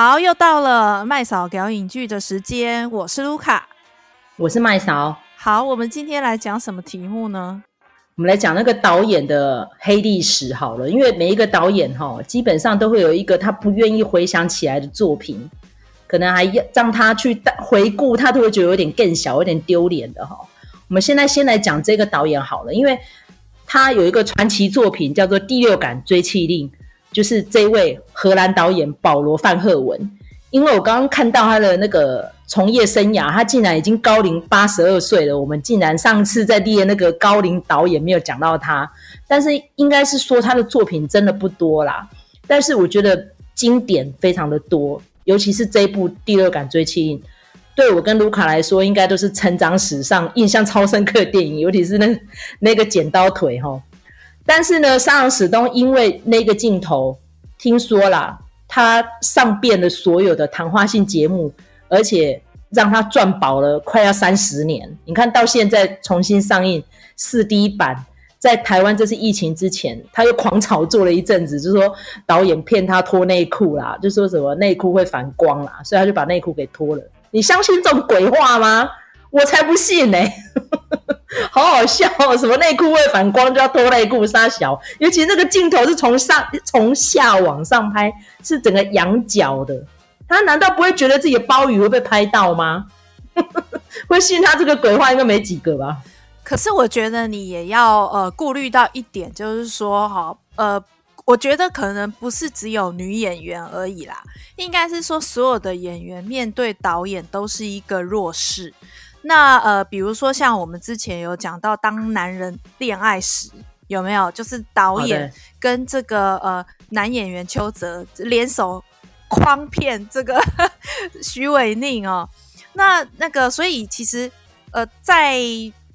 好，又到了麦嫂聊影剧的时间，我是卢卡，我是麦嫂。好，我们今天来讲什么题目呢？我们来讲那个导演的黑历史好了，因为每一个导演哈，基本上都会有一个他不愿意回想起来的作品，可能还要让他去回顾，他都会觉得有点更小、有点丢脸的哈。我们现在先来讲这个导演好了，因为他有一个传奇作品叫做《第六感追气令》。就是这位荷兰导演保罗·范赫文，因为我刚刚看到他的那个从业生涯，他竟然已经高龄八十二岁了。我们竟然上次在列那个高龄导演没有讲到他，但是应该是说他的作品真的不多啦。但是我觉得经典非常的多，尤其是这部《第六感追妻令》，对我跟卢卡来说，应该都是成长史上印象超深刻的电影，尤其是那那个剪刀腿齁。但是呢，沙朗史东因为那个镜头，听说啦，他上遍了所有的谈话性节目，而且让他赚饱了快要三十年。你看到现在重新上映四 D 版，在台湾这是疫情之前，他又狂炒作了一阵子，就是说导演骗他脱内裤啦，就说什么内裤会反光啦，所以他就把内裤给脱了。你相信这种鬼话吗？我才不信呢、欸！好好笑哦，什么内裤会反光就要脱内裤杀小，尤其那个镜头是从上从下往上拍，是整个仰角的，他难道不会觉得自己的鲍鱼会被拍到吗？会信他这个鬼话应该没几个吧？可是我觉得你也要呃顾虑到一点，就是说哈呃，我觉得可能不是只有女演员而已啦，应该是说所有的演员面对导演都是一个弱势。那呃，比如说像我们之前有讲到，当男人恋爱时有没有？就是导演跟这个呃男演员邱泽联手诓骗这个 徐伟宁哦。那那个，所以其实呃，在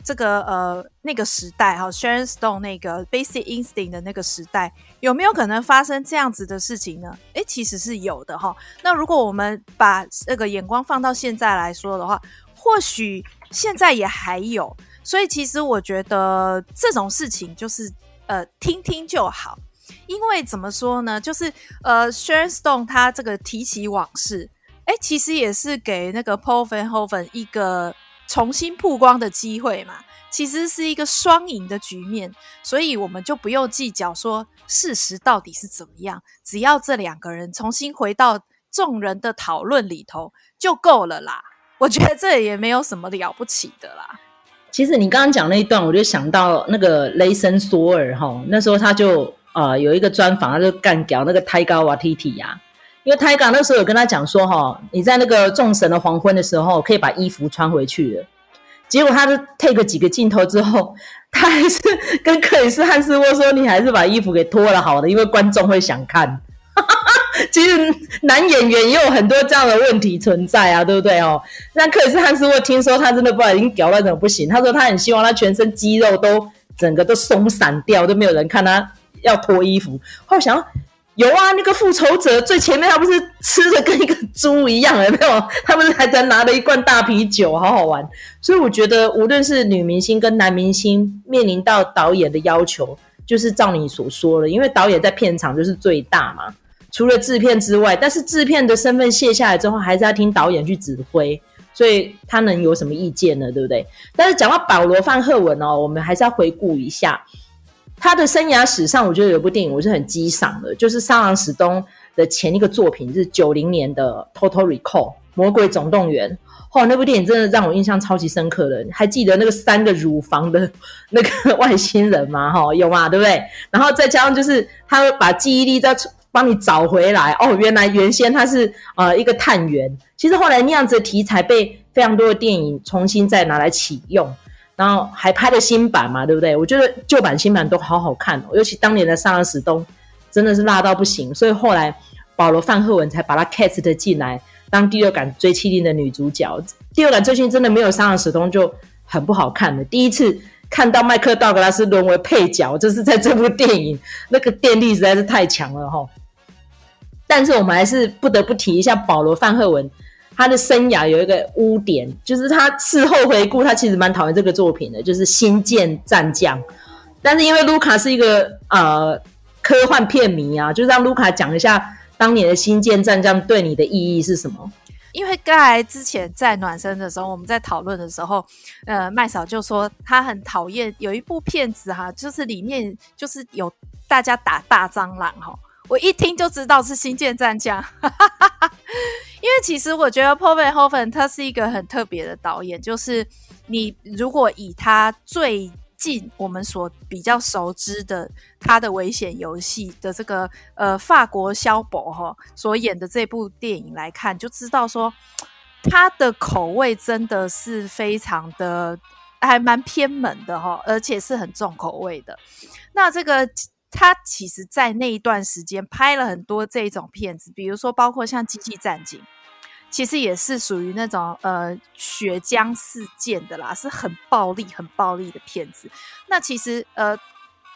这个呃那个时代哈，Sharon Stone 那个 Basic Instinct 的那个时代，有没有可能发生这样子的事情呢？诶，其实是有的哈。那如果我们把那个眼光放到现在来说的话，或许现在也还有，所以其实我觉得这种事情就是呃听听就好，因为怎么说呢，就是呃 s h e r Stone 他这个提起往事，哎，其实也是给那个 Paul Van Hoven 一个重新曝光的机会嘛，其实是一个双赢的局面，所以我们就不用计较说事实到底是怎么样，只要这两个人重新回到众人的讨论里头就够了啦。我觉得这也没有什么了不起的啦。其实你刚刚讲那一段，我就想到那个雷神索尔哈，那时候他就呃有一个专访，他就干掉那个泰高瓦提提呀。因为泰嘎那时候有跟他讲说哈，你在那个众神的黄昏的时候可以把衣服穿回去的。结果他就 take 几个镜头之后，他还是 跟克里斯汉斯沃说，你还是把衣服给脱了好了，因为观众会想看。其实男演员也有很多这样的问题存在啊，对不对哦？那克里斯汉斯沃，听说他真的不知道已经屌到怎么不行。他说他很希望他全身肌肉都整个都松散掉，都没有人看他要脱衣服。后想有啊，那个复仇者最前面他不是吃的跟一个猪一样，有没有？他们还在拿了一罐大啤酒，好好玩。所以我觉得，无论是女明星跟男明星，面临到导演的要求，就是照你所说的，因为导演在片场就是最大嘛。除了制片之外，但是制片的身份卸下来之后，还是要听导演去指挥，所以他能有什么意见呢？对不对？但是讲到保罗·范赫文哦，我们还是要回顾一下他的生涯史上，我觉得有部电影我是很激赏的，就是沙朗·史东的前一个作品是九零年的《Total Recall》魔鬼总动员。哦，那部电影真的让我印象超级深刻的，还记得那个三个乳房的 那个外星人吗？哈，有吗？对不对？然后再加上就是他把记忆力再。帮你找回来哦，原来原先他是呃一个探员，其实后来那样子的题材被非常多的电影重新再拿来启用，然后还拍了新版嘛，对不对？我觉得旧版新版都好好看哦，尤其当年的沙朗史东真的是辣到不行，所以后来保罗范赫文才把他 cast 进来当第六感追缉令的女主角。第六感追缉令真的没有沙朗史东就很不好看了，第一次。看到麦克道格拉斯沦为配角，就是在这部电影，那个电力实在是太强了哈。但是我们还是不得不提一下保罗范赫文，他的生涯有一个污点，就是他事后回顾，他其实蛮讨厌这个作品的，就是《星舰战将》。但是因为卢卡是一个呃科幻片迷啊，就让卢卡讲一下当年的星舰战将对你的意义是什么？因为刚才之前在暖身的时候，我们在讨论的时候，呃，麦嫂就说她很讨厌有一部片子哈，就是里面就是有大家打大蟑螂哈，我一听就知道是《星舰战将》，因为其实我觉得 Paul Verhoeven 他是一个很特别的导演，就是你如果以他最近我们所比较熟知的他的危险游戏的这个呃法国萧伯哈所演的这部电影来看，就知道说他的口味真的是非常的还蛮偏门的哈，而且是很重口味的。那这个他其实在那一段时间拍了很多这种片子，比如说包括像《机器战警》。其实也是属于那种呃血浆事件的啦，是很暴力、很暴力的片子。那其实呃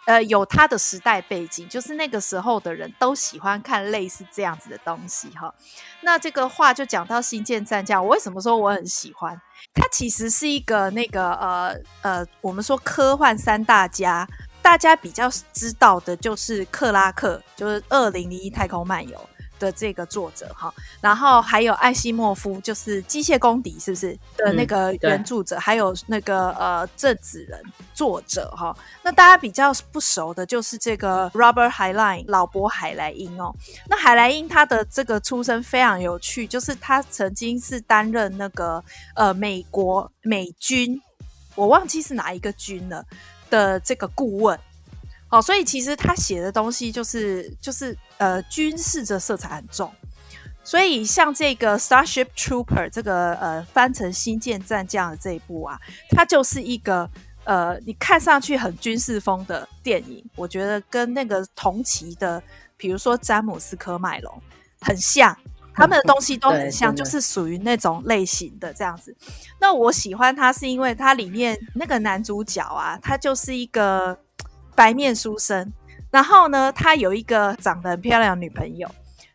呃有它的时代背景，就是那个时候的人都喜欢看类似这样子的东西哈。那这个话就讲到《星舰战将》，我为什么说我很喜欢？它其实是一个那个呃呃，我们说科幻三大家，大家比较知道的就是克拉克，就是《二零零一太空漫游》。的这个作者哈，然后还有艾西莫夫，就是机械公敌，是不是的那个原著者？嗯、还有那个呃郑子人作者哈。那大家比较不熟的就是这个 Robert Heinlein 老伯海莱因哦。那海莱因他的这个出身非常有趣，就是他曾经是担任那个呃美国美军，我忘记是哪一个军了的这个顾问。哦，所以其实他写的东西就是就是呃军事的色彩很重，所以像这个 Starship Trooper 这个呃翻成星舰战将的这一部啊，它就是一个呃你看上去很军事风的电影，我觉得跟那个同期的，比如说詹姆斯科麦隆很像，他们的东西都很像，就是属于那种类型的这样子。那我喜欢他是因为它里面那个男主角啊，他就是一个。白面书生，然后呢，他有一个长得很漂亮的女朋友，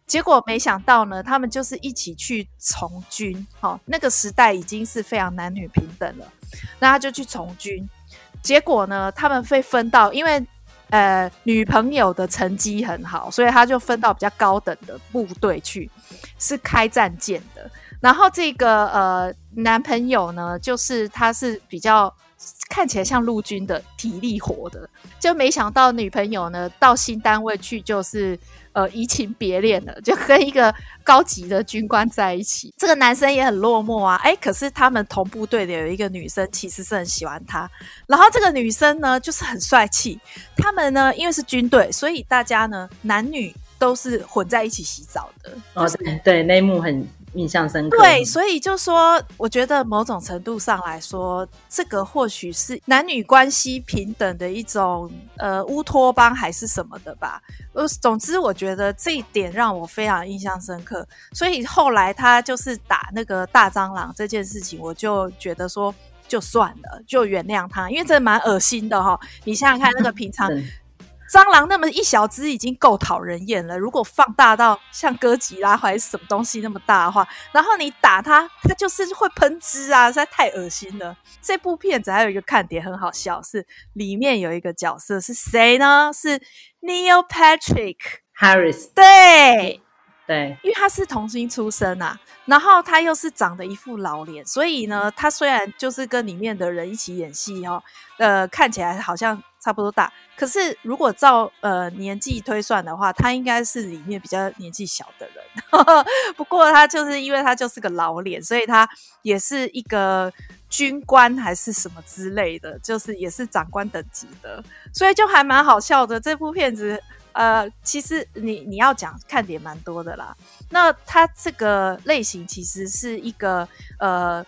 结果没想到呢，他们就是一起去从军。哦，那个时代已经是非常男女平等了，那他就去从军。结果呢，他们被分到，因为呃女朋友的成绩很好，所以他就分到比较高等的部队去，是开战舰的。然后这个呃男朋友呢，就是他是比较。看起来像陆军的体力活的，就没想到女朋友呢到新单位去就是呃移情别恋了，就跟一个高级的军官在一起。这个男生也很落寞啊，哎，可是他们同部队的有一个女生其实是很喜欢他，然后这个女生呢就是很帅气。他们呢因为是军队，所以大家呢男女都是混在一起洗澡的。哦，对，那一幕很。印象深刻。对，所以就说，我觉得某种程度上来说，这个或许是男女关系平等的一种呃乌托邦还是什么的吧。呃，总之我觉得这一点让我非常印象深刻。所以后来他就是打那个大蟑螂这件事情，我就觉得说就算了，就原谅他，因为这蛮恶心的哈。你想想看，那个平常。蟑螂那么一小只已经够讨人厌了，如果放大到像哥吉拉还是什么东西那么大的话，然后你打它，它就是会喷汁啊，实在太恶心了。这部片子还有一个看点很好笑，是里面有一个角色是谁呢？是 Neil Patrick Harris。对对，因为他是童星出身啊，然后他又是长得一副老脸，所以呢，他虽然就是跟里面的人一起演戏哦，呃，看起来好像。差不多大，可是如果照呃年纪推算的话，他应该是里面比较年纪小的人。不过他就是因为他就是个老脸，所以他也是一个军官还是什么之类的，就是也是长官等级的，所以就还蛮好笑的。这部片子呃，其实你你要讲看点蛮多的啦。那他这个类型其实是一个呃。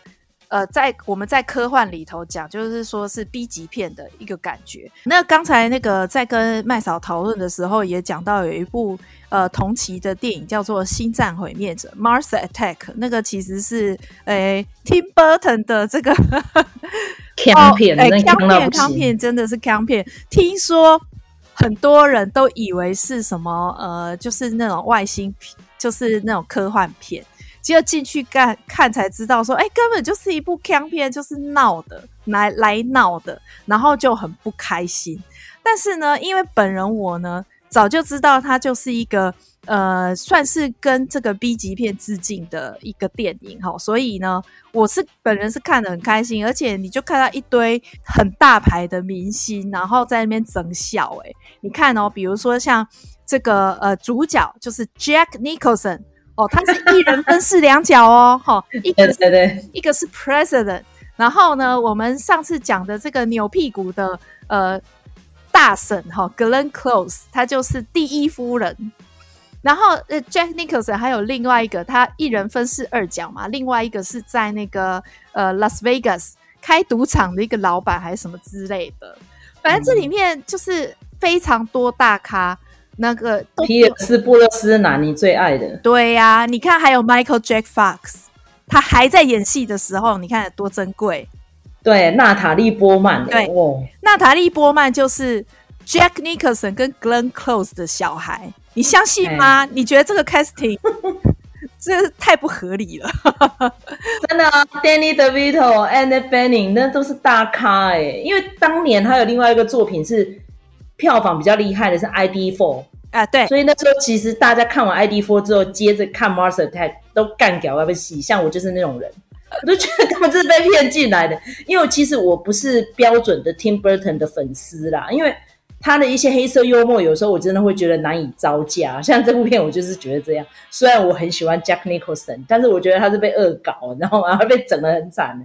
呃，在我们在科幻里头讲，就是说是 B 级片的一个感觉。那刚才那个在跟麦嫂讨论的时候，也讲到有一部呃同期的电影叫做《星战毁灭者》（Mars Attack），那个其实是诶、欸、Tim Burton 的这个 锵片，哎，锵片，锵片真的是锵片。听说很多人都以为是什么呃，就是那种外星，就是那种科幻片。结果进去看看才知道，说，哎，根本就是一部锵片，就是闹的，来来闹的，然后就很不开心。但是呢，因为本人我呢，早就知道它就是一个呃，算是跟这个 B 级片致敬的一个电影哈。所以呢，我是本人是看得很开心，而且你就看到一堆很大牌的明星，然后在那边整笑。诶，你看哦，比如说像这个呃主角就是 Jack Nicholson 哦，他是一人分饰两角哦，哈，一个一个是 President。然后呢，我们上次讲的这个扭屁股的呃大婶哈，Glenn Close，她就是第一夫人。然后呃，Jack Nicholson 还有另外一个，他一人分饰二角嘛。另外一个是在那个呃 Las Vegas 开赌场的一个老板还是什么之类的。反正这里面就是非常多大咖，那个皮尔斯布勒斯男你最爱的。对呀、啊，你看还有 Michael Jack Fox，。他还在演戏的时候，你看多珍贵。对，娜塔莉波曼。对，哦、娜塔莉波曼就是 Jack Nicholson 跟 Glenn Close 的小孩，你相信吗？欸、你觉得这个 casting 这太不合理了？真的啊，Danny DeVito、Annette Bening 那都是大咖哎、欸。因为当年他有另外一个作品是票房比较厉害的，是 ID Four。啊，对，所以那时候其实大家看完 ID Four 之后，接着看 Mars Attack 都干掉要被洗，像我就是那种人，我都觉得他们是被骗进来的。因为其实我不是标准的 Tim Burton 的粉丝啦，因为他的一些黑色幽默，有时候我真的会觉得难以招架。像这部片，我就是觉得这样。虽然我很喜欢 Jack Nicholson，但是我觉得他是被恶搞，然后然后被整得很惨。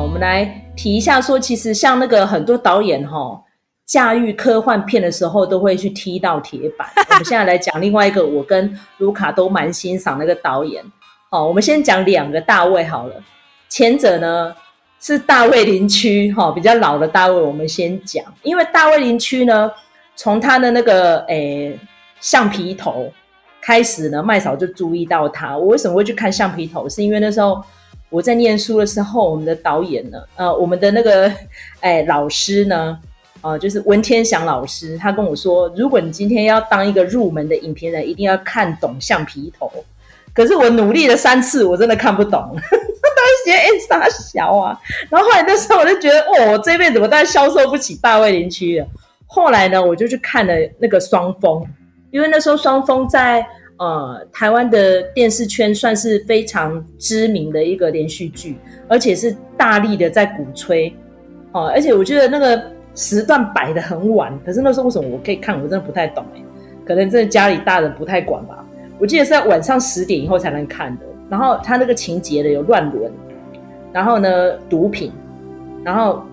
我们来提一下，说其实像那个很多导演哈、哦，驾驭科幻片的时候都会去踢到铁板。我们现在来讲另外一个，我跟卢卡都蛮欣赏那个导演。好，我们先讲两个大卫好了。前者呢是大卫林区哈，比较老的大卫，我们先讲，因为大卫林区呢，从他的那个诶橡皮头开始呢，麦嫂就注意到他。我为什么会去看橡皮头？是因为那时候。我在念书的时候，我们的导演呢，呃，我们的那个哎老师呢，呃，就是文天祥老师，他跟我说，如果你今天要当一个入门的影评人，一定要看懂橡皮头。可是我努力了三次，我真的看不懂。当时觉得哎傻小啊，然后后来那时候我就觉得，哦，我这辈子我当然销售不起大卫林区了。后来呢，我就去看了那个双峰，因为那时候双峰在。呃，台湾的电视圈算是非常知名的一个连续剧，而且是大力的在鼓吹。哦、而且我觉得那个时段摆得很晚，可是那时候为什么我可以看？我真的不太懂哎，可能真的家里大人不太管吧。我记得是在晚上十点以后才能看的。然后他那个情节的有乱伦，然后呢毒品，然后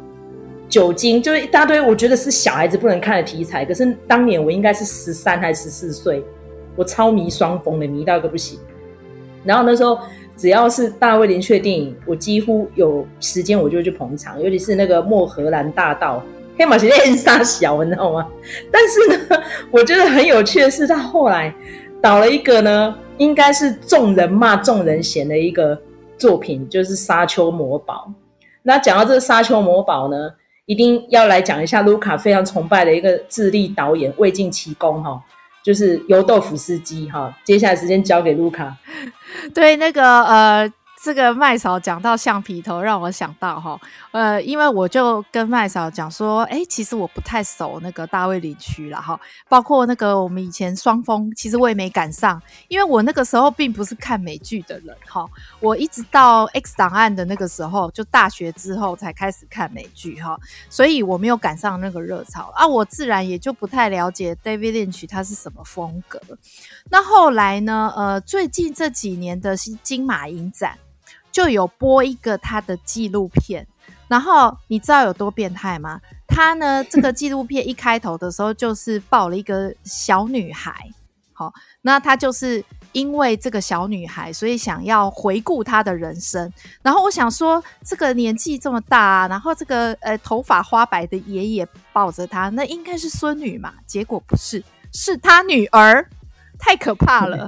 酒精，就是一大堆。我觉得是小孩子不能看的题材。可是当年我应该是十三还是十四岁。我超迷双峰的，迷到一个不行。然后那时候只要是大卫林区的电影，我几乎有时间我就去捧场，尤其是那个莫荷兰大道，黑马其实很傻小，你知道吗？但是呢，我觉得很有趣的是，他后来导了一个呢，应该是众人骂众人嫌的一个作品，就是《沙丘魔堡》。那讲到这个《沙丘魔堡》呢，一定要来讲一下卢卡非常崇拜的一个智利导演魏晋奇功哈。就是油豆腐司机哈，接下来时间交给卢卡。对，那个呃。这个麦嫂讲到橡皮头，让我想到哈，呃，因为我就跟麦嫂讲说，哎，其实我不太熟那个大卫林区了哈，包括那个我们以前双峰，其实我也没赶上，因为我那个时候并不是看美剧的人哈，我一直到 X 档案的那个时候，就大学之后才开始看美剧哈，所以我没有赶上那个热潮啊，我自然也就不太了解 David Lynch 他是什么风格。那后来呢，呃，最近这几年的金马影展。就有播一个他的纪录片，然后你知道有多变态吗？他呢，这个纪录片一开头的时候就是抱了一个小女孩，好，那他就是因为这个小女孩，所以想要回顾她的人生。然后我想说，这个年纪这么大啊，然后这个呃头发花白的爷爷抱着她，那应该是孙女嘛？结果不是，是他女儿。太可怕了。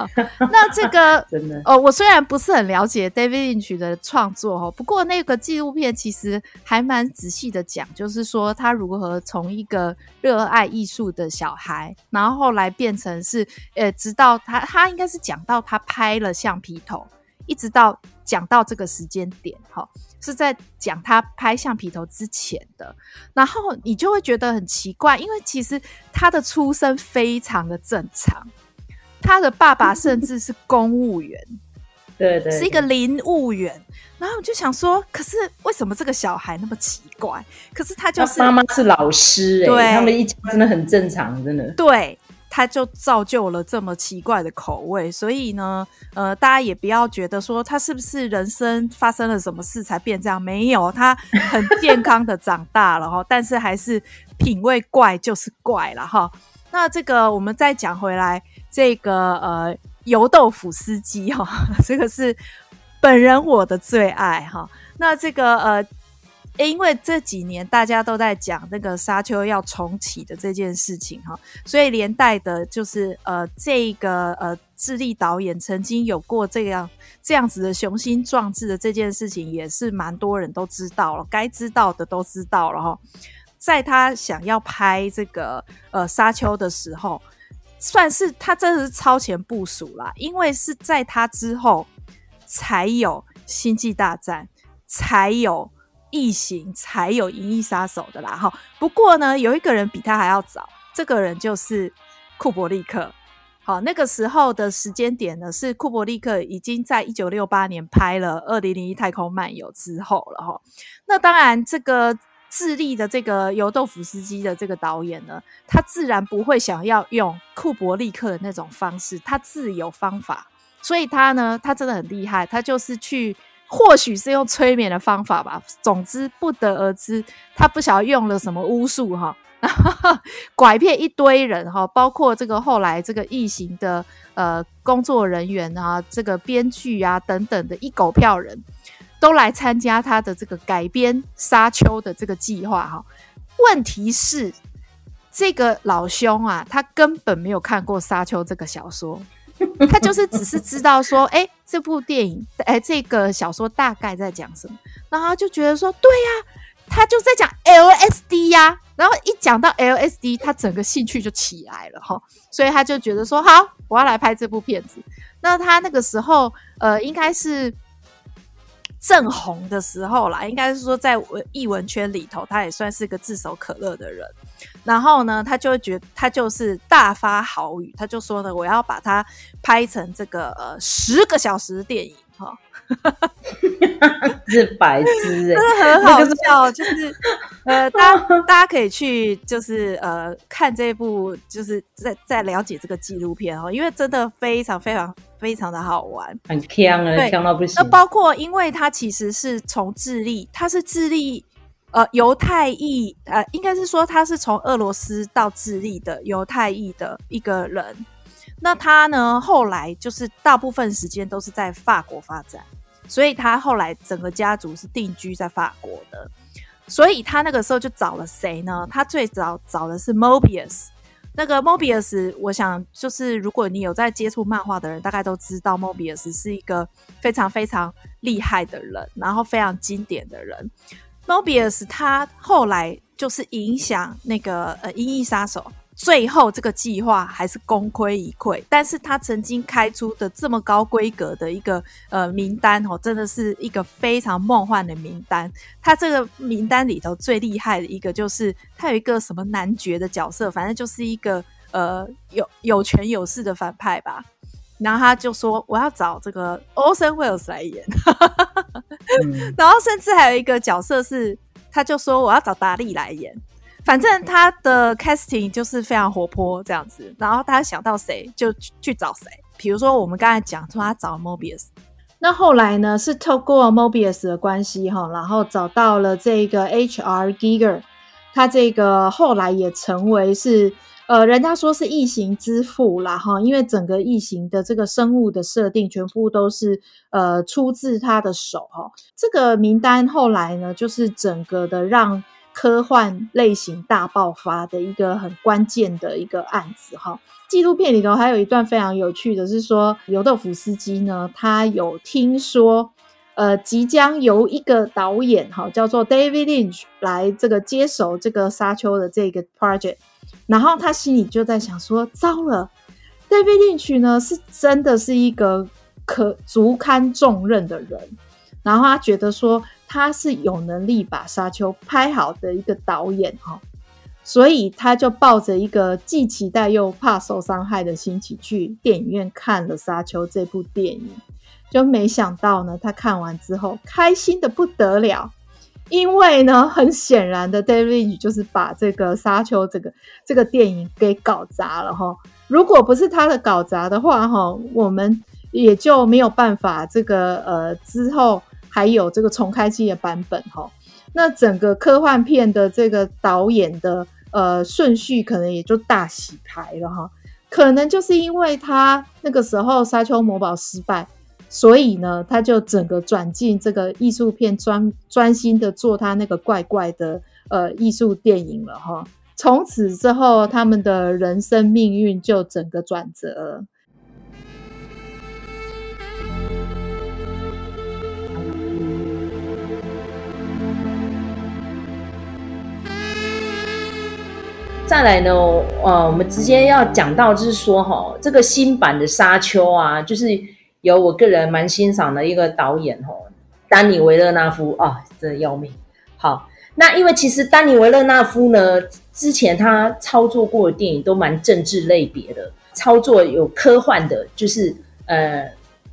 那这个 真的哦，我虽然不是很了解 David Lynch 的创作哦，不过那个纪录片其实还蛮仔细的讲，就是说他如何从一个热爱艺术的小孩，然后后来变成是呃，直到他他应该是讲到他拍了橡皮头，一直到讲到这个时间点哈。是在讲他拍橡皮头之前的，然后你就会觉得很奇怪，因为其实他的出身非常的正常，他的爸爸甚至是公务员，对，对对，是一个林务员。然后我就想说，可是为什么这个小孩那么奇怪？可是他就是妈妈是老师、欸，对，他们一家真的很正常，真的对。他就造就了这么奇怪的口味，所以呢，呃，大家也不要觉得说他是不是人生发生了什么事才变这样，没有，他很健康的长大了哈，但是还是品味怪就是怪了哈。那这个我们再讲回来，这个呃油豆腐司机哈，这个是本人我的最爱哈。那这个呃。因为这几年大家都在讲那个沙丘要重启的这件事情哈，所以连带的就是呃这个呃智利导演曾经有过这样这样子的雄心壮志的这件事情，也是蛮多人都知道了，该知道的都知道了哈。在他想要拍这个呃沙丘的时候，算是他真的是超前部署啦，因为是在他之后才有星际大战，才有。异形才有《银翼杀手》的啦，哈。不过呢，有一个人比他还要早，这个人就是库伯利克。好，那个时候的时间点呢，是库伯利克已经在一九六八年拍了《二零零一太空漫游》之后了，哈。那当然，这个智利的这个油豆腐司机的这个导演呢，他自然不会想要用库伯利克的那种方式，他自有方法。所以他呢，他真的很厉害，他就是去。或许是用催眠的方法吧，总之不得而知。他不晓得用了什么巫术哈，拐骗一堆人哈，包括这个后来这个异形的呃工作人员啊，这个编剧啊等等的一狗票人都来参加他的这个改编沙丘的这个计划哈。问题是这个老兄啊，他根本没有看过沙丘这个小说。他就是只是知道说，哎、这部电影，哎、这个小说大概在讲什么，然后就觉得说，对呀、他就在讲 LSD 呀、然后一讲到 LSD，他整个兴趣就起来了哈，所以他就觉得说，好，我要来拍这部片子。那他那个时候，呃，应该是。正红的时候啦，应该是说在文艺文圈里头，他也算是个炙手可热的人。然后呢，他就会觉得他就是大发豪语，他就说呢，我要把它拍成这个呃十个小时的电影哈。是白痴哎、欸，真的很好笑，就是呃，大家大家可以去就是呃看这部，就是在在了解这个纪录片哦，因为真的非常非常非常的好玩，很强啊，强到不行。那包括因为他其实是从智利，他是智利呃犹太裔呃，应该是说他是从俄罗斯到智利的犹太裔的一个人。那他呢，后来就是大部分时间都是在法国发展。所以他后来整个家族是定居在法国的，所以他那个时候就找了谁呢？他最早找的是 Mobius。那个 Mobius，我想就是如果你有在接触漫画的人，大概都知道 Mobius 是一个非常非常厉害的人，然后非常经典的人。Mobius 他后来就是影响那个呃《银翼杀手》。最后这个计划还是功亏一篑，但是他曾经开出的这么高规格的一个呃名单哦，真的是一个非常梦幻的名单。他这个名单里头最厉害的一个就是他有一个什么男爵的角色，反正就是一个呃有有权有势的反派吧。然后他就说我要找这个 Orson Wells 来演，嗯、然后甚至还有一个角色是，他就说我要找达利来演。反正他的 casting 就是非常活泼这样子，然后他想到谁就去找谁。比如说我们刚才讲说他找 Mobius，那后来呢是透过 Mobius 的关系哈，然后找到了这个 H.R. Giger，他这个后来也成为是呃，人家说是异形之父啦哈，因为整个异形的这个生物的设定全部都是呃出自他的手哈。这个名单后来呢，就是整个的让。科幻类型大爆发的一个很关键的一个案子哈。纪录片里头还有一段非常有趣的是说，尤豆夫斯基呢，他有听说，呃，即将由一个导演哈叫做 David Lynch 来这个接手这个沙丘的这个 project，然后他心里就在想说，糟了，David Lynch 呢是真的是一个可足堪重任的人，然后他觉得说他是有能力把沙丘拍好的一个导演哈。所以他就抱着一个既期待又怕受伤害的心情去电影院看了《沙丘》这部电影，就没想到呢，他看完之后开心的不得了，因为呢，很显然的，David 就是把这个《沙丘》这个这个电影给搞砸了哈。如果不是他的搞砸的话哈，我们也就没有办法这个呃之后还有这个重开机的版本哈。那整个科幻片的这个导演的。呃，顺序可能也就大洗牌了哈，可能就是因为他那个时候《沙丘魔堡》失败，所以呢，他就整个转进这个艺术片专专心的做他那个怪怪的呃艺术电影了哈。从此之后，他们的人生命运就整个转折了。再来呢，呃，我们直接要讲到，就是说，哈，这个新版的《沙丘》啊，就是有我个人蛮欣赏的一个导演，哈，丹尼维勒纳夫啊，真的要命。好，那因为其实丹尼维勒纳夫呢，之前他操作过的电影都蛮政治类别的，操作有科幻的，就是呃，《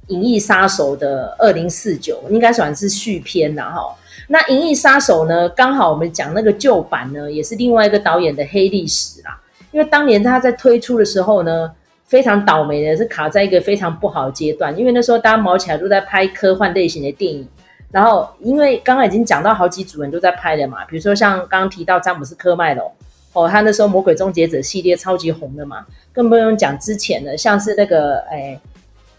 银翼杀手》的二零四九，应该算是续篇了，哈。那《银翼杀手》呢？刚好我们讲那个旧版呢，也是另外一个导演的黑历史啦。因为当年他在推出的时候呢，非常倒霉的是卡在一个非常不好的阶段。因为那时候大家卯起来都在拍科幻类型的电影，然后因为刚刚已经讲到好几组人都在拍了嘛，比如说像刚刚提到詹姆斯科麦隆哦，他那时候《魔鬼终结者》系列超级红的嘛，更不用讲之前的，像是那个哎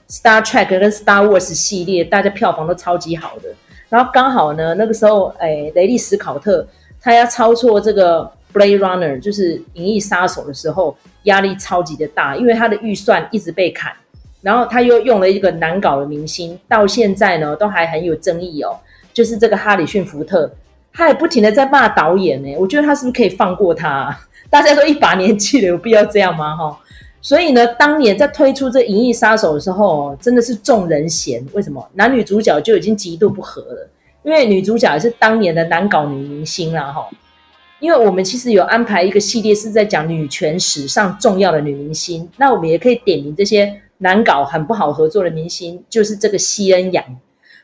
《Star Trek》跟《Star Wars》系列，大家票房都超级好的。然后刚好呢，那个时候，哎，雷利史考特他要操作这个《Blade Runner》，就是《银翼杀手》的时候，压力超级的大，因为他的预算一直被砍，然后他又用了一个难搞的明星，到现在呢都还很有争议哦，就是这个哈里逊福特，他也不停的在骂导演呢，我觉得他是不是可以放过他？大家都一把年纪了，有必要这样吗？哈。所以呢，当年在推出这《银翼杀手》的时候，真的是众人嫌。为什么？男女主角就已经极度不合了，因为女主角是当年的难搞女明星啦，哈。因为我们其实有安排一个系列是在讲女权史上重要的女明星，那我们也可以点名这些难搞、很不好合作的明星，就是这个西恩·杨。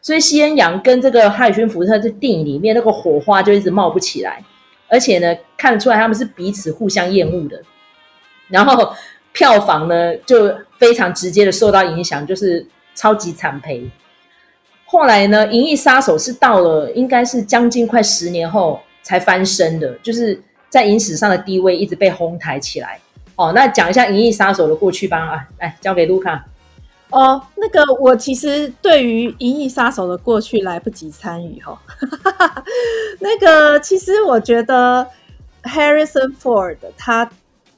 所以西恩·杨跟这个哈里逊·福特在电影里面那个火花就一直冒不起来，而且呢，看得出来他们是彼此互相厌恶的，然后。票房呢就非常直接的受到影响，就是超级惨赔。后来呢，《银翼杀手》是到了应该是将近快十年后才翻身的，就是在影史上的地位一直被哄抬起来。哦，那讲一下《银翼杀手》的过去吧。啊，来交给卢卡。哦，那个我其实对于《银翼杀手》的过去来不及参与哈。那个其实我觉得 Harrison Ford 他。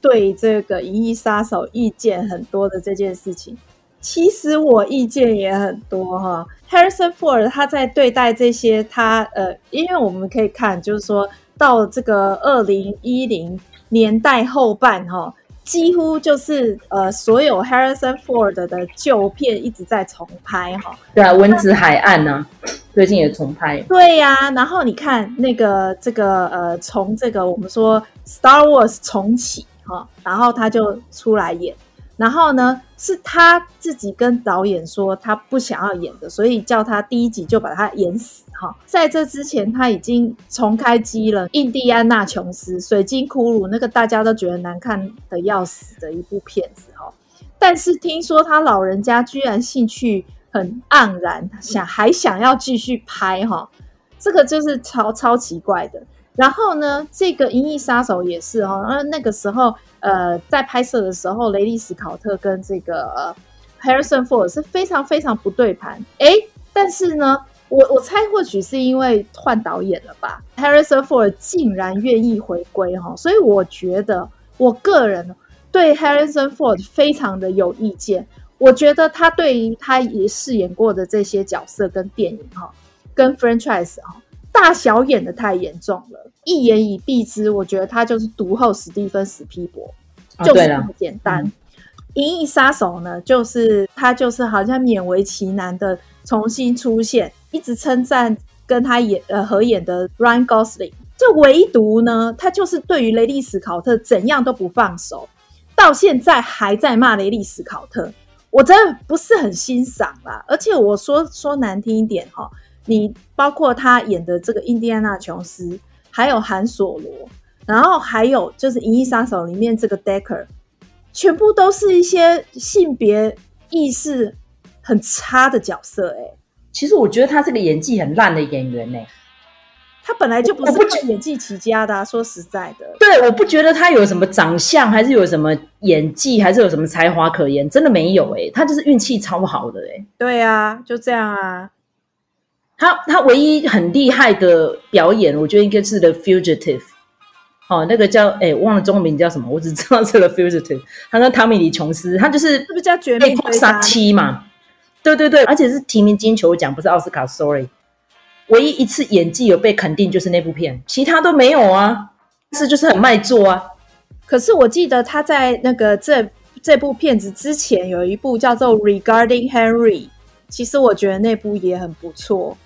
对这个《银翼杀手》意见很多的这件事情，其实我意见也很多哈。Harrison Ford 他在对待这些他呃，因为我们可以看，就是说到这个二零一零年代后半哈，几乎就是呃所有 Harrison Ford 的旧片一直在重拍哈。对啊，《蚊子海岸》呢，最近也重拍。对呀、啊，然后你看那个这个呃，从这个我们说 Star Wars 重启哈。然后他就出来演，然后呢，是他自己跟导演说他不想要演的，所以叫他第一集就把他演死哈。在这之前他已经重开机了《印第安纳琼斯》《水晶骷髅》，那个大家都觉得难看的要死的一部片子哈。但是听说他老人家居然兴趣很盎然，想还想要继续拍哈，这个就是超超奇怪的。然后呢，这个《银翼杀手》也是哦，那那个时候，呃，在拍摄的时候，雷利·史考特跟这个 Harrison Ford 是非常非常不对盘。诶，但是呢，我我猜或许是因为换导演了吧，Harrison Ford 竟然愿意回归哈，所以我觉得我个人对 Harrison Ford 非常的有意见。我觉得他对于他也饰演过的这些角色跟电影哈，跟 franchise 哈，大小演的太严重了。一言以蔽之，我觉得他就是读后史蒂芬史皮博，就是这么简单。哦《银翼杀手》呢，就是他就是好像勉为其难的重新出现，一直称赞跟他演呃合演的 Ryan Gosling，就唯独呢，他就是对于雷利史考特怎样都不放手，到现在还在骂雷利史考特，我真的不是很欣赏啦。而且我说说难听一点哈，你包括他演的这个印第安纳琼斯，还有韩索罗，然后还有就是《银翼杀手》里面这个 Decker。全部都是一些性别意识很差的角色哎、欸，其实我觉得他是个演技很烂的演员呢、欸。他本来就不是靠演技起家的、啊，说实在的。对，我不觉得他有什么长相，还是有什么演技，还是有什么才华可言，真的没有哎、欸。他就是运气超好的哎、欸。对啊，就这样啊。他他唯一很厉害的表演，我觉得应该是 The Fugitive。哦，那个叫哎，忘了中文名叫什么，我只知道是 The Fugitive。他跟汤米·李·琼斯，他就是是不是叫绝命杀妻嘛？对对对，而且是提名金球奖，不是奥斯卡。Sorry，唯一一次演技有被肯定就是那部片，其他都没有啊。是就是很卖座啊。可是我记得他在那个这这部片子之前有一部叫做《Regarding Henry》，其实我觉得那部也很不错。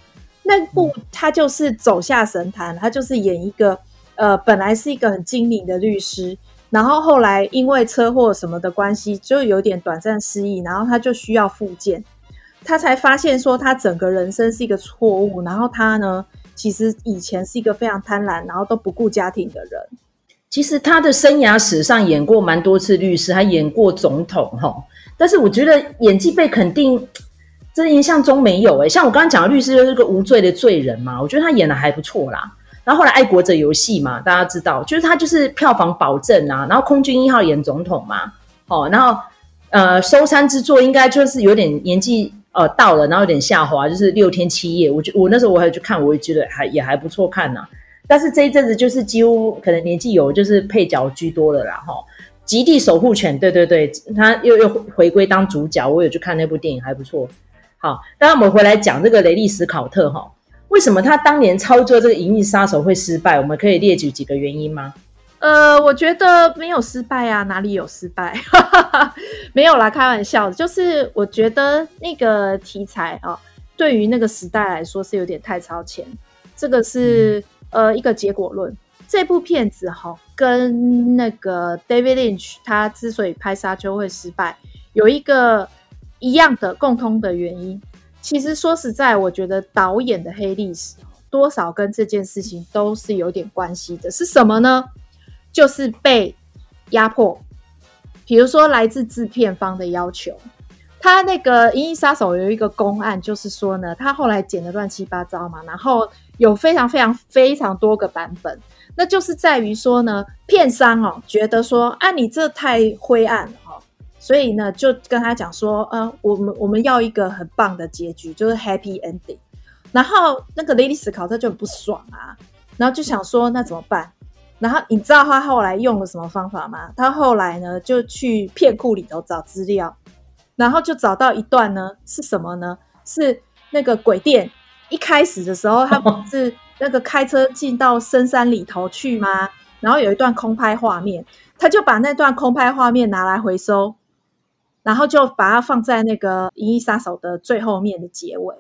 那部他就是走下神坛，他就是演一个。呃，本来是一个很精明的律师，然后后来因为车祸什么的关系，就有点短暂失忆，然后他就需要复健，他才发现说他整个人生是一个错误，然后他呢，其实以前是一个非常贪婪，然后都不顾家庭的人。其实他的生涯史上演过蛮多次律师，还演过总统哈，但是我觉得演技被肯定，真印象中没有诶、像我刚刚讲的律师就是个无罪的罪人嘛，我觉得他演的还不错啦。然后后来《爱国者游戏》嘛，大家知道，就是他就是票房保证啊。然后空军一号演总统嘛，哦，然后呃，收山之作应该就是有点年纪呃到了，然后有点下滑，就是六天七夜。我觉我那时候我还去看，我也觉得还也还不错看呐、但是这一阵子就是几乎可能年纪有就是配角居多了啦，哈、哦。极地守护犬，对对对，他又又回归当主角，我有去看那部电影，还不错。好，当然我们回来讲这个雷利史考特哈。哦为什么他当年操作这个《银翼杀手》会失败？我们可以列举几个原因吗？呃，我觉得没有失败啊，哪里有失败？没有啦，开玩笑。就是我觉得那个题材啊、哦，对于那个时代来说是有点太超前。这个是、嗯、呃一个结果论。这部片子哈、哦，跟那个 David Lynch 他之所以拍《沙丘》会失败，有一个一样的共通的原因。其实说实在，我觉得导演的黑历史多少跟这件事情都是有点关系的。是什么呢？就是被压迫。比如说来自制片方的要求，他那个《银翼杀手》有一个公案，就是说呢，他后来剪得乱七八糟嘛，然后有非常非常非常多个版本，那就是在于说呢，片商哦觉得说啊，你这太灰暗了。所以呢，就跟他讲说，呃，我们我们要一个很棒的结局，就是 happy ending。然后那个雷利史考特就很不爽啊，然后就想说，那怎么办？然后你知道他后来用了什么方法吗？他后来呢，就去片库里头找资料，然后就找到一段呢，是什么呢？是那个鬼店一开始的时候，他不是那个开车进到深山里头去吗？然后有一段空拍画面，他就把那段空拍画面拿来回收。然后就把它放在那个《银翼杀手》的最后面的结尾，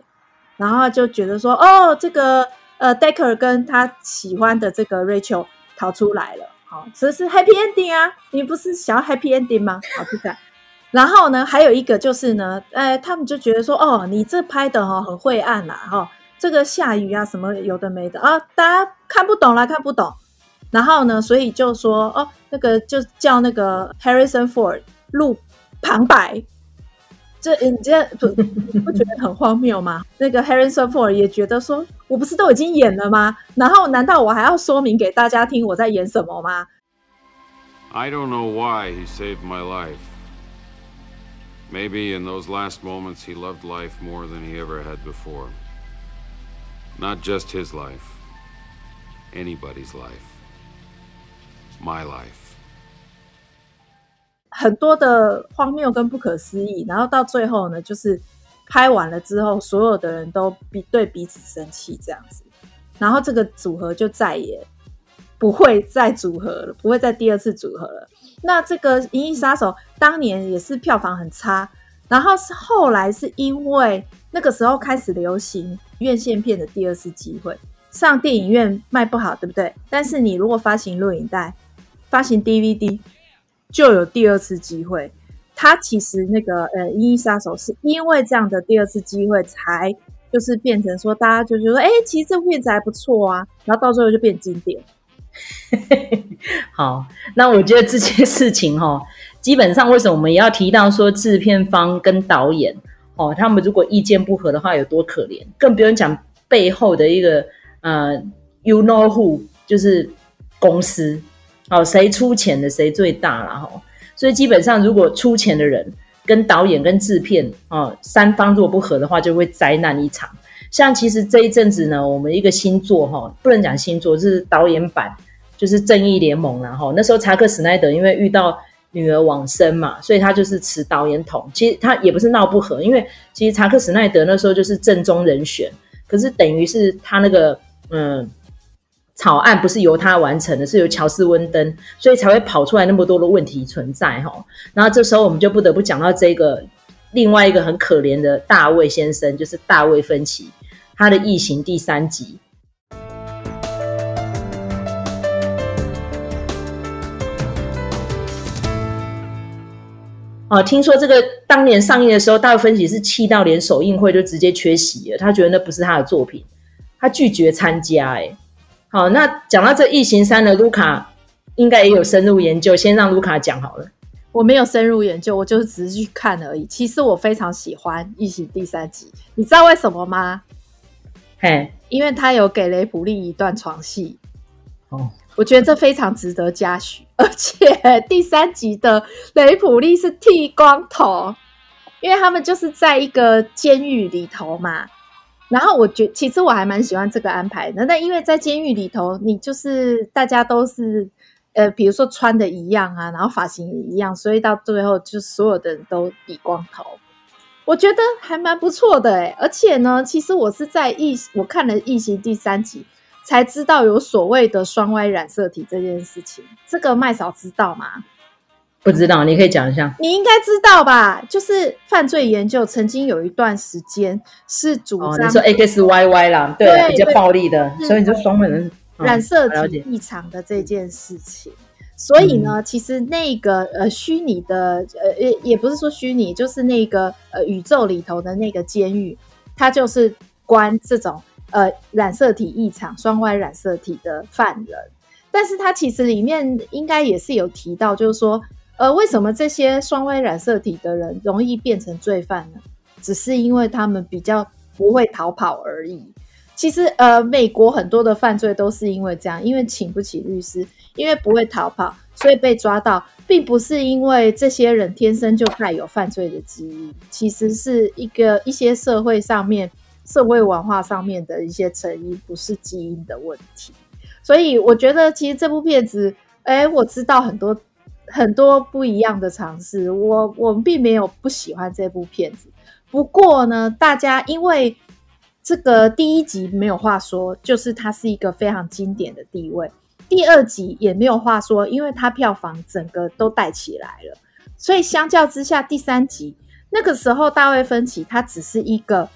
然后就觉得说，哦，这个呃，Decker 跟他喜欢的这个 Rachel 逃出来了，好，这是 Happy Ending 啊！你不是想要 Happy Ending 吗？好，就这样。然后呢，还有一个就是呢，呃，他们就觉得说，哦，你这拍的哈很晦暗啦，哈，这个下雨啊什么有的没的啊，大家看不懂啦，看不懂。然后呢，所以就说，哦，那个就叫那个 Harrison Ford 录。旁白，这你这不你不觉得很荒谬吗？那个 Harrison Ford 也觉得说，我不是都已经演了吗？然后难道我还要说明给大家听我在演什么吗？I don't know why he saved my life. Maybe in those last moments he loved life more than he ever had before. Not just his life, anybody's life. My life. 很多的荒谬跟不可思议，然后到最后呢，就是拍完了之后，所有的人都比对彼此生气这样子，然后这个组合就再也不会再组合了，不会再第二次组合了。那这个《银翼杀手》当年也是票房很差，然后是后来是因为那个时候开始流行院线片的第二次机会，上电影院卖不好，对不对？但是你如果发行录影带、发行 DVD，就有第二次机会。他其实那个呃，《银翼杀手》是因为这样的第二次机会，才就是变成说大家就觉得说，哎，其实这片子还不错啊，然后到最后就变经典。好，那我觉得这件事情哈、哦，基本上为什么我们也要提到说制片方跟导演哦，他们如果意见不合的话有多可怜，更不用讲背后的一个呃，you know who，就是公司哦，谁出钱的谁最大了哈、所以基本上如果出钱的人跟导演跟制片哦三方如果不合的话，就会灾难一场。像其实这一阵子呢，我们一个新作哈，不能讲新作，是导演版。就是正义联盟，然后那时候查克·史奈德因为遇到女儿往生嘛，所以他就是持导演筒。其实他也不是闹不和，因为其实查克·史奈德那时候就是正宗人选，可是等于是他那个嗯草案不是由他完成的，是由乔斯·温登，所以才会跑出来那么多的问题存在哈。然后这时候我们就不得不讲到这个另外一个很可怜的大卫先生，就是大卫·芬奇，他的《异形》第三集。哦，听说这个当年上映的时候，大卫芬奇是气到连首映会就直接缺席了。他觉得那不是他的作品，他拒绝参加。哎，好，那讲到这《异形三》呢，卢卡应该也有深入研究。先让卢卡讲好了。我没有深入研究，我就只是去看而已。其实我非常喜欢《异形》第三集，你知道为什么吗？嘿，因为他有给雷普利一段床戏。哦。我觉得这非常值得嘉许，而且第三集的雷普利是剃光头，因为他们就是在一个监狱里头嘛。然后我觉其实我还蛮喜欢这个安排的。那因为在监狱里头，你就是大家都是呃，比如说穿的一样啊，然后发型也一样，所以到最后就所有的人都理光头。我觉得还蛮不错的诶，而且呢，其实我是在异我看了《异形》第三集。才知道有所谓的双 Y 染色体这件事情，这个麦嫂知道吗？不知道，你可以讲一下。你应该知道吧？就是犯罪研究曾经有一段时间是主张、哦、你说 X Y Y 啦，对，对比较暴力的，所以你就双人染色体异常的这件事情。所以呢，嗯、其实那个呃虚拟的呃也也不是说虚拟，就是那个呃宇宙里头的那个监狱，它就是关这种。呃，染色体异常、双 Y 染色体的犯人，但是他其实里面应该也是有提到，就是说，呃，为什么这些双 Y 染色体的人容易变成罪犯呢？只是因为他们比较不会逃跑而已。其实，呃，美国很多的犯罪都是因为这样，因为请不起律师，因为不会逃跑，所以被抓到，并不是因为这些人天生就带有犯罪的基因，其实是一个一些社会上面。社会文化上面的一些成因，不是基因的问题，所以我觉得其实这部片子，哎，我知道很多很多不一样的尝试，我我们并没有不喜欢这部片子。不过呢，大家因为这个第一集没有话说，就是它是一个非常经典的地位；第二集也没有话说，因为它票房整个都带起来了。所以相较之下，第三集那个时候大卫芬奇他只是一个。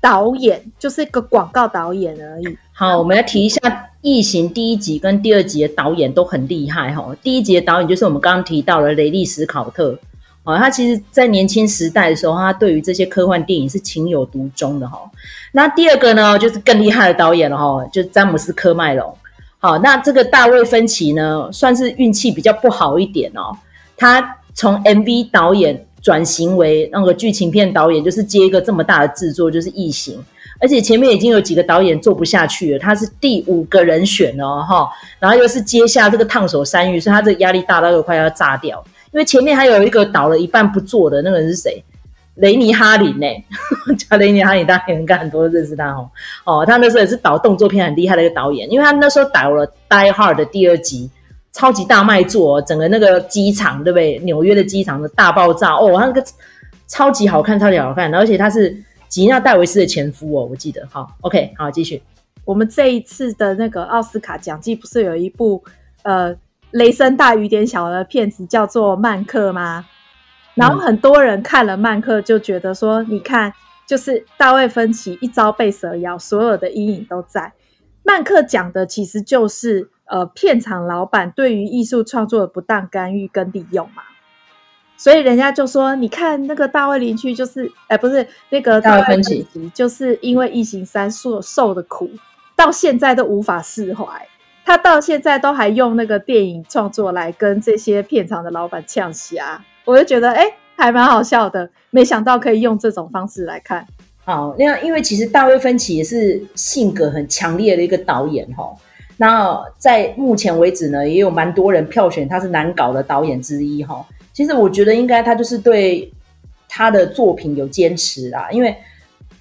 导演就是一个广告导演而已。好，我们来提一下《异形》第一集跟第二集的导演都很厉害哈。第一集的导演就是我们刚刚提到的雷利·史考特，哦，他其实在年轻时代的时候，他对于这些科幻电影是情有独钟的哈。那第二个呢，就是更厉害的导演了哈，就是詹姆斯·科麦隆。好，那这个大卫·芬奇呢，算是运气比较不好一点哦。他从 MV 导演。转型为那个剧情片导演，就是接一个这么大的制作，就是《异形》，而且前面已经有几个导演做不下去了，他是第五个人选哦，哈，然后又是接下这个烫手山芋，所以他这压力大到又快要炸掉。因为前面还有一个导了一半不做的那个人是谁？雷尼哈林呢，叫雷尼哈林，大家应该很多认识他哦。哦，他那时候也是导动作片很厉害的一个导演，因为他那时候导了《Die Hard》的第二集，超级大卖座，整个那个机场对不对？纽约的机场的大爆炸哦，那个超级好看，超级好看，而且他是吉娜戴维斯的前夫哦，我记得。好，OK，好，继续。我们这一次的那个奥斯卡奖季不是有一部呃雷声大雨点小的片子叫做《曼克》吗？然后很多人看了《曼克》就觉得说，你看，就是大卫芬奇一朝被蛇咬，所有的阴影都在。《曼克》讲的其实就是呃片场老板对于艺术创作的不当干预跟利用嘛。所以人家就说，你看那个大卫林区，就是哎，不是那个大卫芬奇，就是因为《异形三》所受的苦。到现在都无法释怀，他到现在都还用那个电影创作来跟这些片场的老板呛虾，我就觉得哎，还蛮好笑的。没想到可以用这种方式来看。好，那因为其实大卫芬奇也是性格很强烈的一个导演哈。那在目前为止呢，也有蛮多人票选他是难搞的导演之一哈。其实我觉得应该他就是对他的作品有坚持啦，因为。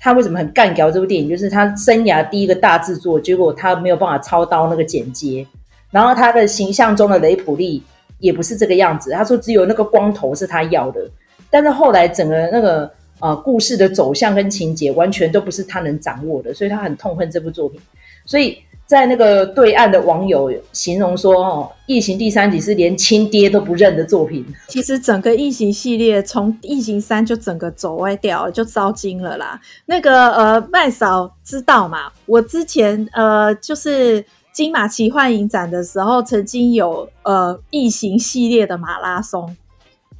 他为什么很干譙这部电影？就是他生涯第一个大制作，结果他没有办法操刀那个剪接，然后他的形象中的雷普利也不是这个样子。他说只有那个光头是他要的，但是后来整个那个呃故事的走向跟情节完全都不是他能掌握的，所以他很痛恨这部作品，所以。在那个对岸的网友形容说：“哦，《异形》第三集是连亲爹都不认的作品。”其实整个《异形》系列从《异形三》就整个走歪掉，就糟心了啦。那个呃，麦嫂知道嘛？我之前呃，就是金马奇幻影展的时候，曾经有呃《异形》系列的马拉松，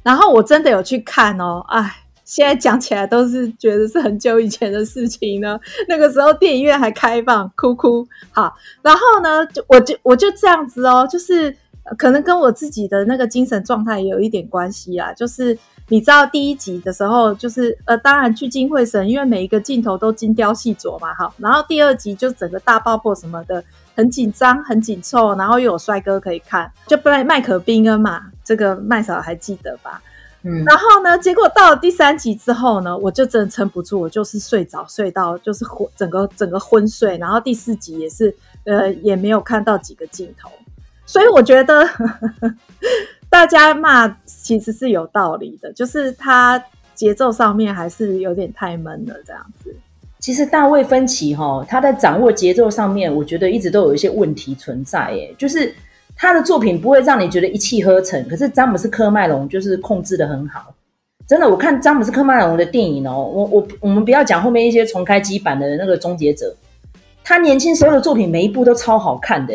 然后我真的有去看哦，哎。现在讲起来都是觉得是很久以前的事情呢。那个时候电影院还开放，哭哭。好，然后呢，就我就我就这样子哦，就是可能跟我自己的那个精神状态也有一点关系啊。就是你知道第一集的时候，就是呃，当然聚精会神，因为每一个镜头都精雕细琢嘛。好，然后第二集就整个大爆破什么的，很紧张，很紧凑，然后又有帅哥可以看，就麦麦可宾恩嘛，这个麦嫂还记得吧？嗯，然后呢，结果到了第三集之后呢，我就真的撑不住，我就是睡着，睡到就是昏，整个整个昏睡。然后第四集也是，呃，也没有看到几个镜头，所以我觉得 大家骂其实是有道理的，就是他节奏上面还是有点太闷了，这样子。其实大卫芬奇哈、哦，他在掌握节奏上面，我觉得一直都有一些问题存在，耶，就是。他的作品不会让你觉得一气呵成，可是詹姆斯·科麦隆就是控制的很好。真的，我看詹姆斯·科麦隆的电影哦，我我我们不要讲后面一些重开机版的那个《终结者》，他年轻时候的作品每一部都超好看的，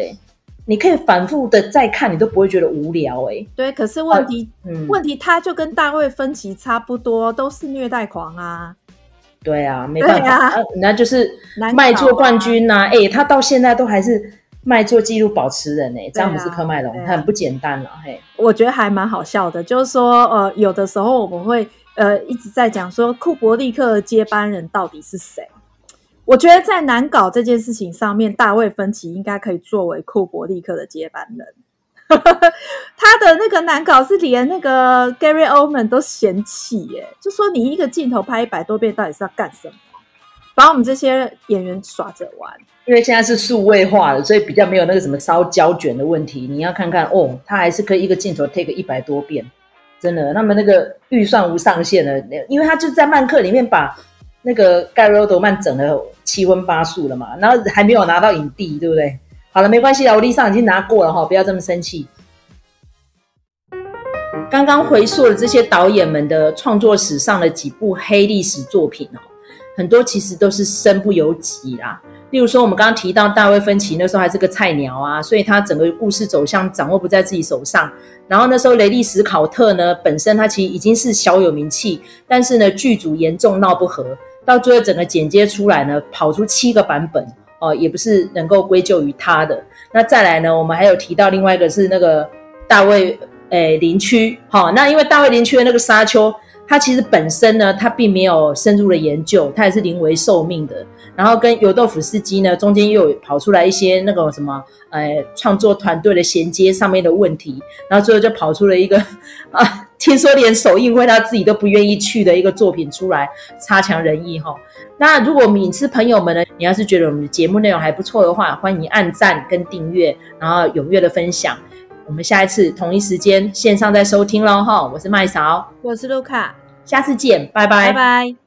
你可以反复的再看，你都不会觉得无聊哎。对，可是问题，啊嗯、问题他就跟大卫·芬奇差不多，都是虐待狂啊。对啊，没办法，那就是卖座冠军呐、啊。哎、啊，他到现在都还是。卖座纪录保持人呢、欸，詹姆斯·科麦隆，他很不简单了嘿。我觉得还蛮好笑的，就是说，呃，有的时候我们会呃一直在讲说库伯利克的接班人到底是谁？我觉得在难搞这件事情上面，大卫·芬奇应该可以作为库伯利克的接班人。他的那个难搞是连那个 Gary Oldman 都嫌弃耶，就说你一个镜头拍一百多遍，到底是要干什么？把我们这些演员耍着玩。因为现在是数位化的，所以比较没有那个什么烧胶卷的问题。你要看看哦，他还是可以一个镜头 take 一百多遍，真的。那么那个预算无上限的，因为他就在漫客里面把那个盖罗·德曼整了七荤八素了嘛，然后还没有拿到影帝，对不对？好了，没关系啦，我丽上已经拿过了哈，不要这么生气。刚刚回溯了这些导演们的创作史上的几部黑历史作品哦，很多其实都是身不由己啦。例如说，我们刚刚提到大卫芬奇那时候还是个菜鸟啊，所以他整个故事走向掌握不在自己手上。然后那时候雷利史考特呢，本身他其实已经是小有名气，但是呢剧组严重闹不和，到最后整个剪接出来呢，跑出七个版本哦、也不是能够归咎于他的。那再来呢，我们还有提到另外一个是那个大卫诶林区，好、那因为大卫林区的那个沙丘，他其实本身呢，他并没有深入的研究，他也是临危受命的。然后跟尤豆腐斯基呢，中间又有跑出来一些那个什么，呃，创作团队的衔接上面的问题。然后最后就跑出了一个啊，听说连首映会他自己都不愿意去的一个作品出来，差强人意哈。那如果影迷朋友们呢，你要是觉得我们的节目内容还不错的话，欢迎按赞跟订阅，然后踊跃的分享。我们下一次同一时间线上再收听喽吼我是麦嫂。我是 luca 下次见拜拜。拜拜。